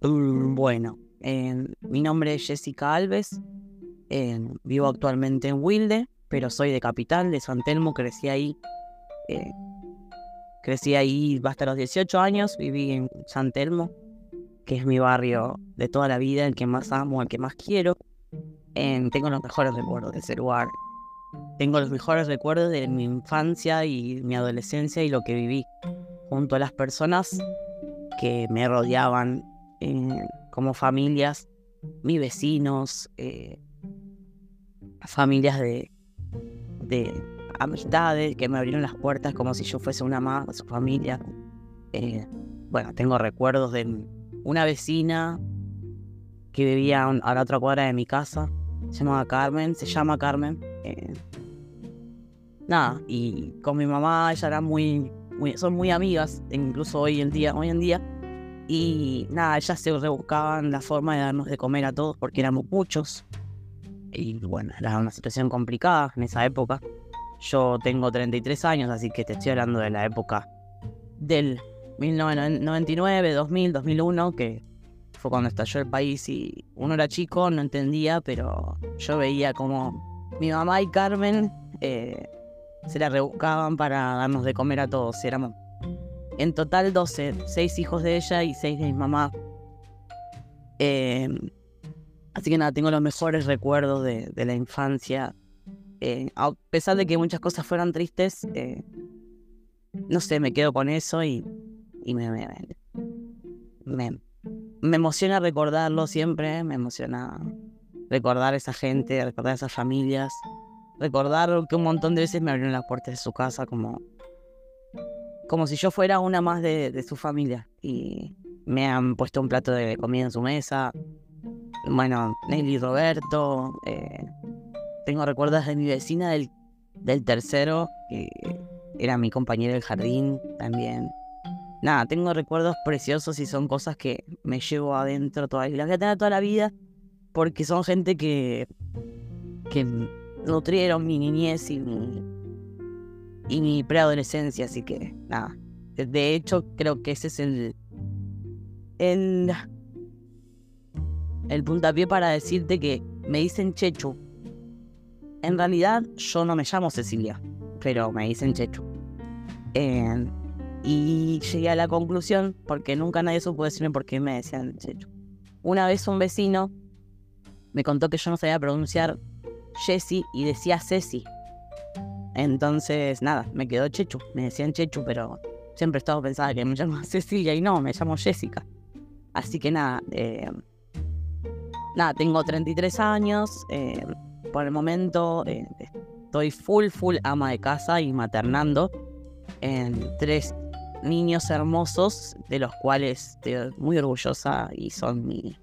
Mm, Bueno, mi nombre es Jessica Alves. vivo actualmente en Wilde, pero soy de Capital, de San Telmo. Crecí ahí. eh, crecí ahí hasta los 18 años. Viví en San Telmo, que es mi barrio de toda la vida, el que más amo, el que más quiero. Tengo los mejores recuerdos de ese lugar. Tengo los mejores recuerdos de mi infancia y mi adolescencia y lo que viví junto a las personas que me rodeaban como familias, mis vecinos, eh, familias de, de amistades que me abrieron las puertas como si yo fuese una más de su familia. Eh, bueno, tengo recuerdos de una vecina que vivía a la otra cuadra de mi casa, se llamaba Carmen, se llama Carmen. eh, nada, y con mi mamá ella era muy, muy- son muy amigas, incluso hoy en día, hoy en día. Y nada, ellas se rebuscaban la forma de darnos de comer a todos porque éramos muchos. Y bueno, era una situación complicada en esa época. Yo tengo 33 años, así que te estoy hablando de la época del 1999, 2000, 2001, que fue cuando estalló el país y uno era chico, no entendía, pero yo veía como mi mamá y Carmen eh, se la rebuscaban para darnos de comer a todos. Éramos en total 12, 6 hijos de ella y 6 de mi mamá. Eh, así que nada, tengo los mejores recuerdos de, de la infancia. Eh, a pesar de que muchas cosas fueran tristes, eh, no sé, me quedo con eso y, y me, me, me, me emociona recordarlo siempre, me emociona recordar a esa gente, recordar a esas familias, recordar que un montón de veces me abrieron las puertas de su casa como, como si yo fuera una más de, su familia y me han puesto un plato de comida en su mesa. Bueno, Nelly y Roberto, eh, tengo recuerdos de mi vecina del, del tercero, que era mi compañera del jardín también. Nada, tengo recuerdos preciosos y son cosas que me llevo adentro todavía. Las voy a tener toda la vida porque son gente que, que nutrieron mi niñez y mi, y mi preadolescencia, así que nada. De- hecho, creo que ese es el, el, el puntapié para decirte que me dicen Chechu. En realidad, yo no me llamo Cecilia, pero me dicen Chechu. Eh, y llegué a la conclusión, porque nunca nadie supo decirme por qué me decían Chechu. Una vez un vecino me contó que yo no sabía pronunciar Jessie y decía Ceci. Entonces, nada, me quedó Chechu. Me decían Chechu, pero siempre he estado pensada que me llamo Cecilia y no, me llamo Jessica. Así que nada, eh, nada, tengo 33 años. eh, por el momento eh, estoy full, full ama de casa y maternando en tres niños hermosos, de los cuales estoy muy orgullosa y son mi,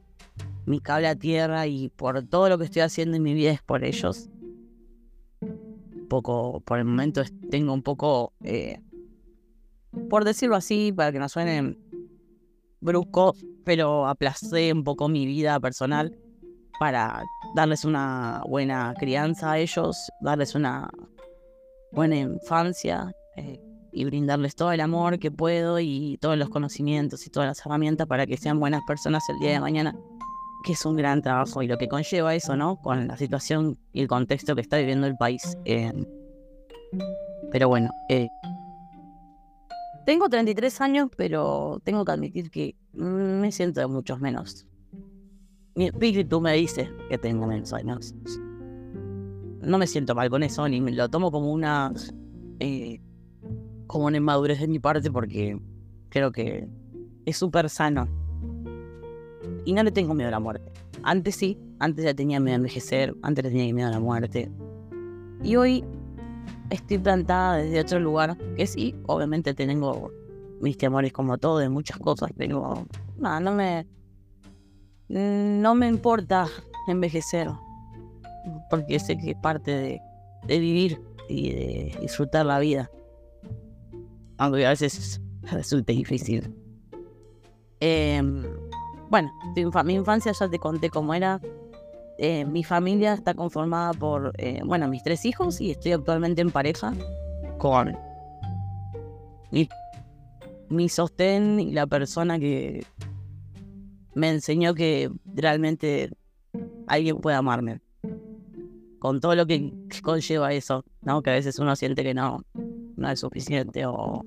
mi cable a tierra y por todo lo que estoy haciendo en mi vida es por ellos. Poco, por el momento tengo un poco, eh, por decirlo así, para que no suene brusco, pero aplacé un poco mi vida personal para darles una buena crianza a ellos, darles una buena infancia eh, y brindarles todo el amor que puedo y todos los conocimientos y todas las herramientas para que sean buenas personas el día de mañana, que es un gran trabajo y lo que conlleva eso, ¿no? Con la situación y el contexto que está viviendo el país. eh. pero bueno, eh, tengo 33 años, pero tengo que admitir que me siento de muchos menos. Mi espíritu me dice que tengo menos años. No me siento mal con eso, ni me lo tomo como una. eh, como una inmadurez de mi parte, porque creo que es súper sano. Y no le tengo miedo a la muerte. Antes sí, antes ya tenía miedo a envejecer, antes tenía miedo a la muerte. Y hoy estoy plantada desde otro lugar, que sí, obviamente tengo mis temores como todo, de muchas cosas, pero nada, no me. No me importa envejecer, porque sé que es parte de, vivir y de disfrutar la vida. Aunque a veces resulta difícil. Em, bueno, mi, infa- mi infancia ya te conté cómo era. Eh, mi familia está conformada por, eh, bueno, mis tres hijos y estoy actualmente en pareja con mi, sostén y la persona que, me enseñó que realmente alguien puede amarme. Con todo lo que conlleva eso, ¿no? Que a veces uno siente que no, no es suficiente o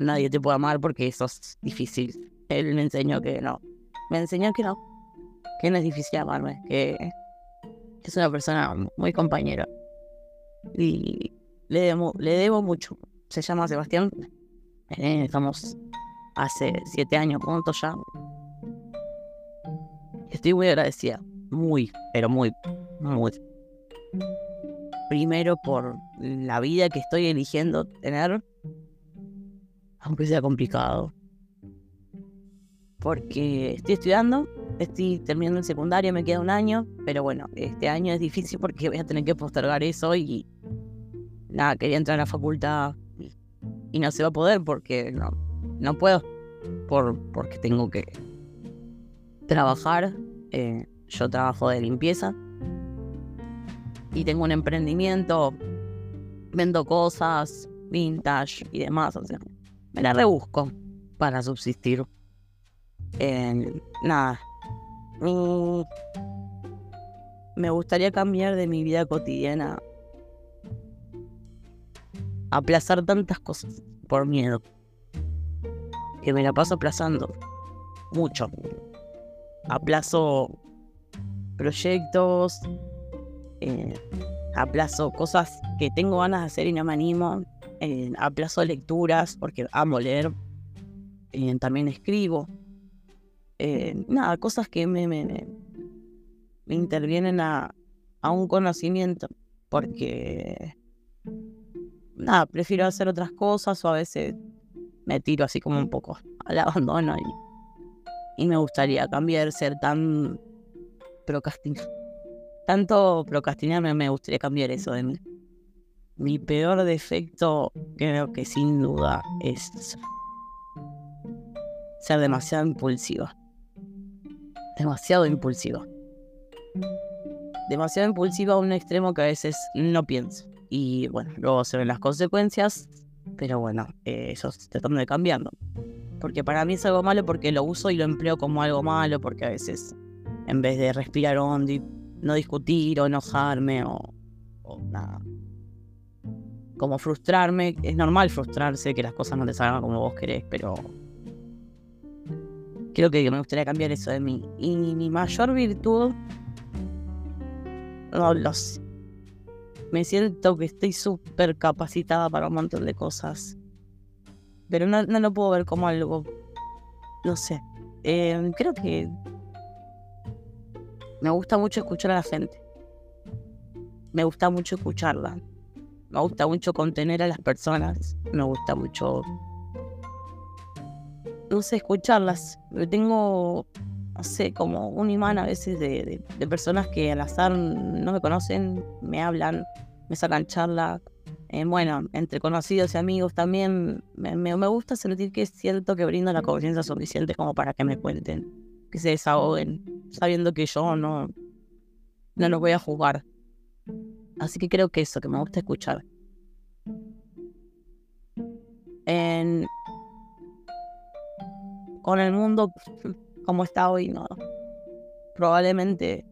nadie te puede amar porque eso es difícil. Él me enseñó que no. Me enseñó que no. Que no es difícil amarme. Que es una persona muy compañera. Y le debo, le debo mucho. Se llama Sebastián. Eh, estamos hace siete años juntos ya. Estoy muy agradecida. Muy, pero muy, muy. Primero por la vida que estoy eligiendo tener. Aunque sea complicado. Porque estoy estudiando estoy terminando el secundario, me queda un año, pero bueno, este año es difícil porque voy a tener que postergar eso y nada, quería entrar a la facultad y, no se va a poder porque no, no puedo, por, porque tengo que trabajar. Eh, yo trabajo de limpieza y tengo un emprendimiento, vendo cosas, vintage y demás, o sea, me la rebusco para subsistir. Eh, nada, me gustaría cambiar de mi vida cotidiana. Aplazar tantas cosas por miedo. Que me la paso aplazando. Mucho. Aplazo proyectos. Eh, aplazo cosas que tengo ganas de hacer y no me animo. Eh, aplazo lecturas porque amo leer. Eh, también escribo. Eh, nada, cosas que me, me, intervienen a, a, un conocimiento, porque nada, prefiero hacer otras cosas o a veces me tiro así como un poco al abandono y, y me gustaría cambiar, ser tan procrastinar. Tanto procrastinar me gustaría cambiar eso de mí. Mi peor defecto creo que sin duda es ser demasiado impulsiva demasiado impulsiva. Demasiado impulsiva a un extremo que a veces no pienso. Y bueno, luego se ven las consecuencias, pero bueno, eh, eso se tratando de cambiando. Porque para mí es algo malo porque lo uso y lo empleo como algo malo, porque a veces en vez de respirar hondo y no discutir o enojarme o, o nada, como frustrarme, es normal frustrarse, que las cosas no te salgan como vos querés, pero creo que me gustaría cambiar eso de mí. Y mi mayor virtud, no lo sé. Me siento que estoy súper capacitada para un montón de cosas. Pero no, no lo puedo ver como algo, no sé. Eh, creo que me gusta mucho escuchar a la gente. Me gusta mucho escucharla. Me gusta mucho contener a las personas. Me gusta mucho no sé, escucharlas. Tengo, no sé, como un imán a veces de, personas que al azar no me conocen, me hablan, me sacan charla. Eh, bueno, entre conocidos y amigos también me, gusta sentir que siento que brindo la confianza suficiente como para que me cuenten, que se desahoguen, sabiendo que yo no, no los voy a jugar. Así que creo que eso, que me gusta escuchar. En, con el mundo como está hoy, no. Probablemente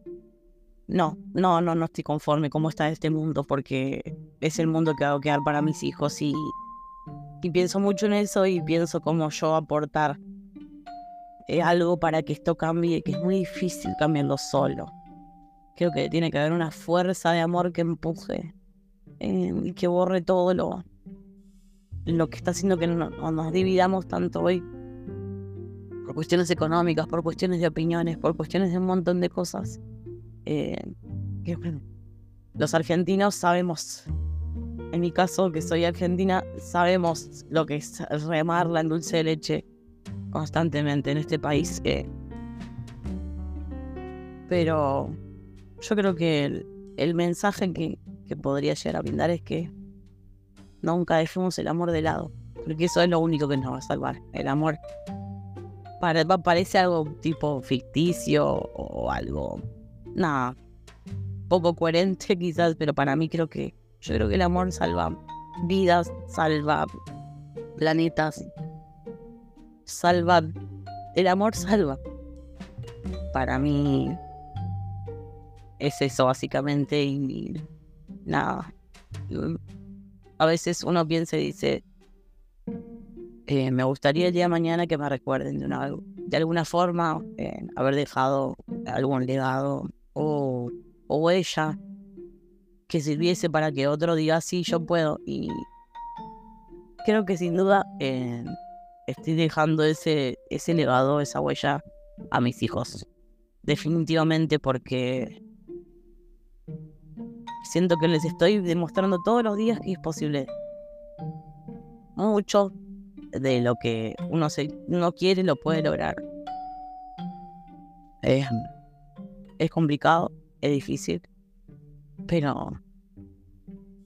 no, no, no, no estoy conforme como está este mundo porque es el mundo que hago quedar para mis hijos y, pienso mucho en eso y pienso cómo yo aportar eh, algo para que esto cambie, que es muy difícil cambiarlo solo. Creo que tiene que haber una fuerza de amor que empuje eh, y que borre todo lo, lo que está haciendo que no, nos dividamos tanto hoy cuestiones económicas, por cuestiones de opiniones, por cuestiones de un montón de cosas. Eh, los argentinos sabemos, en mi caso que soy argentina, sabemos lo que es remarla en dulce de leche constantemente en este país. Eh. pero yo creo que el, mensaje que, que podría llegar a brindar es que nunca dejemos el amor de lado, porque eso es lo único que nos va a salvar, el amor parece algo tipo ficticio o algo, nada, poco coherente quizás, pero para mí creo que, yo creo que el amor salva vidas, salva planetas, salva, el amor salva. para mí es eso básicamente y, nada. A veces uno piensa y dice, eh, me gustaría el día de mañana que me recuerden de, una, de alguna forma eh, haber dejado algún legado o, o ella que sirviese para que otro diga, sí, yo puedo. Y creo que sin duda eh, estoy dejando ese, ese legado, esa huella a mis hijos. Definitivamente porque siento que les estoy demostrando todos los días que es posible. Mucho de lo que uno, se, quiere lo puede lograr. Es, es complicado, es difícil, pero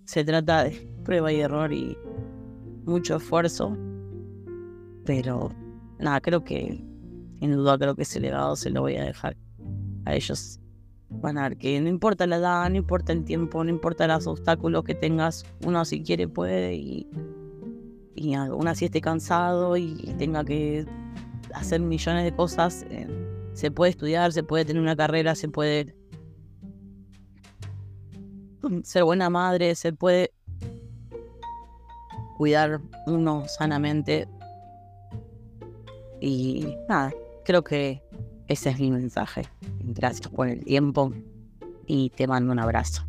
se trata de prueba y error y mucho esfuerzo. Pero nada, creo que, sin duda, creo que ese legado se lo voy a dejar a ellos. Van a ver que no importa la edad, no importa el tiempo, no importa los obstáculos que tengas, uno si quiere puede y, y aún así esté cansado y tenga que hacer millones de cosas. Eh, se puede estudiar, se puede tener una carrera, se puede ser buena madre, se puede cuidar uno sanamente. Y nada, creo que ese es mi mensaje. Gracias por el tiempo y te mando un abrazo.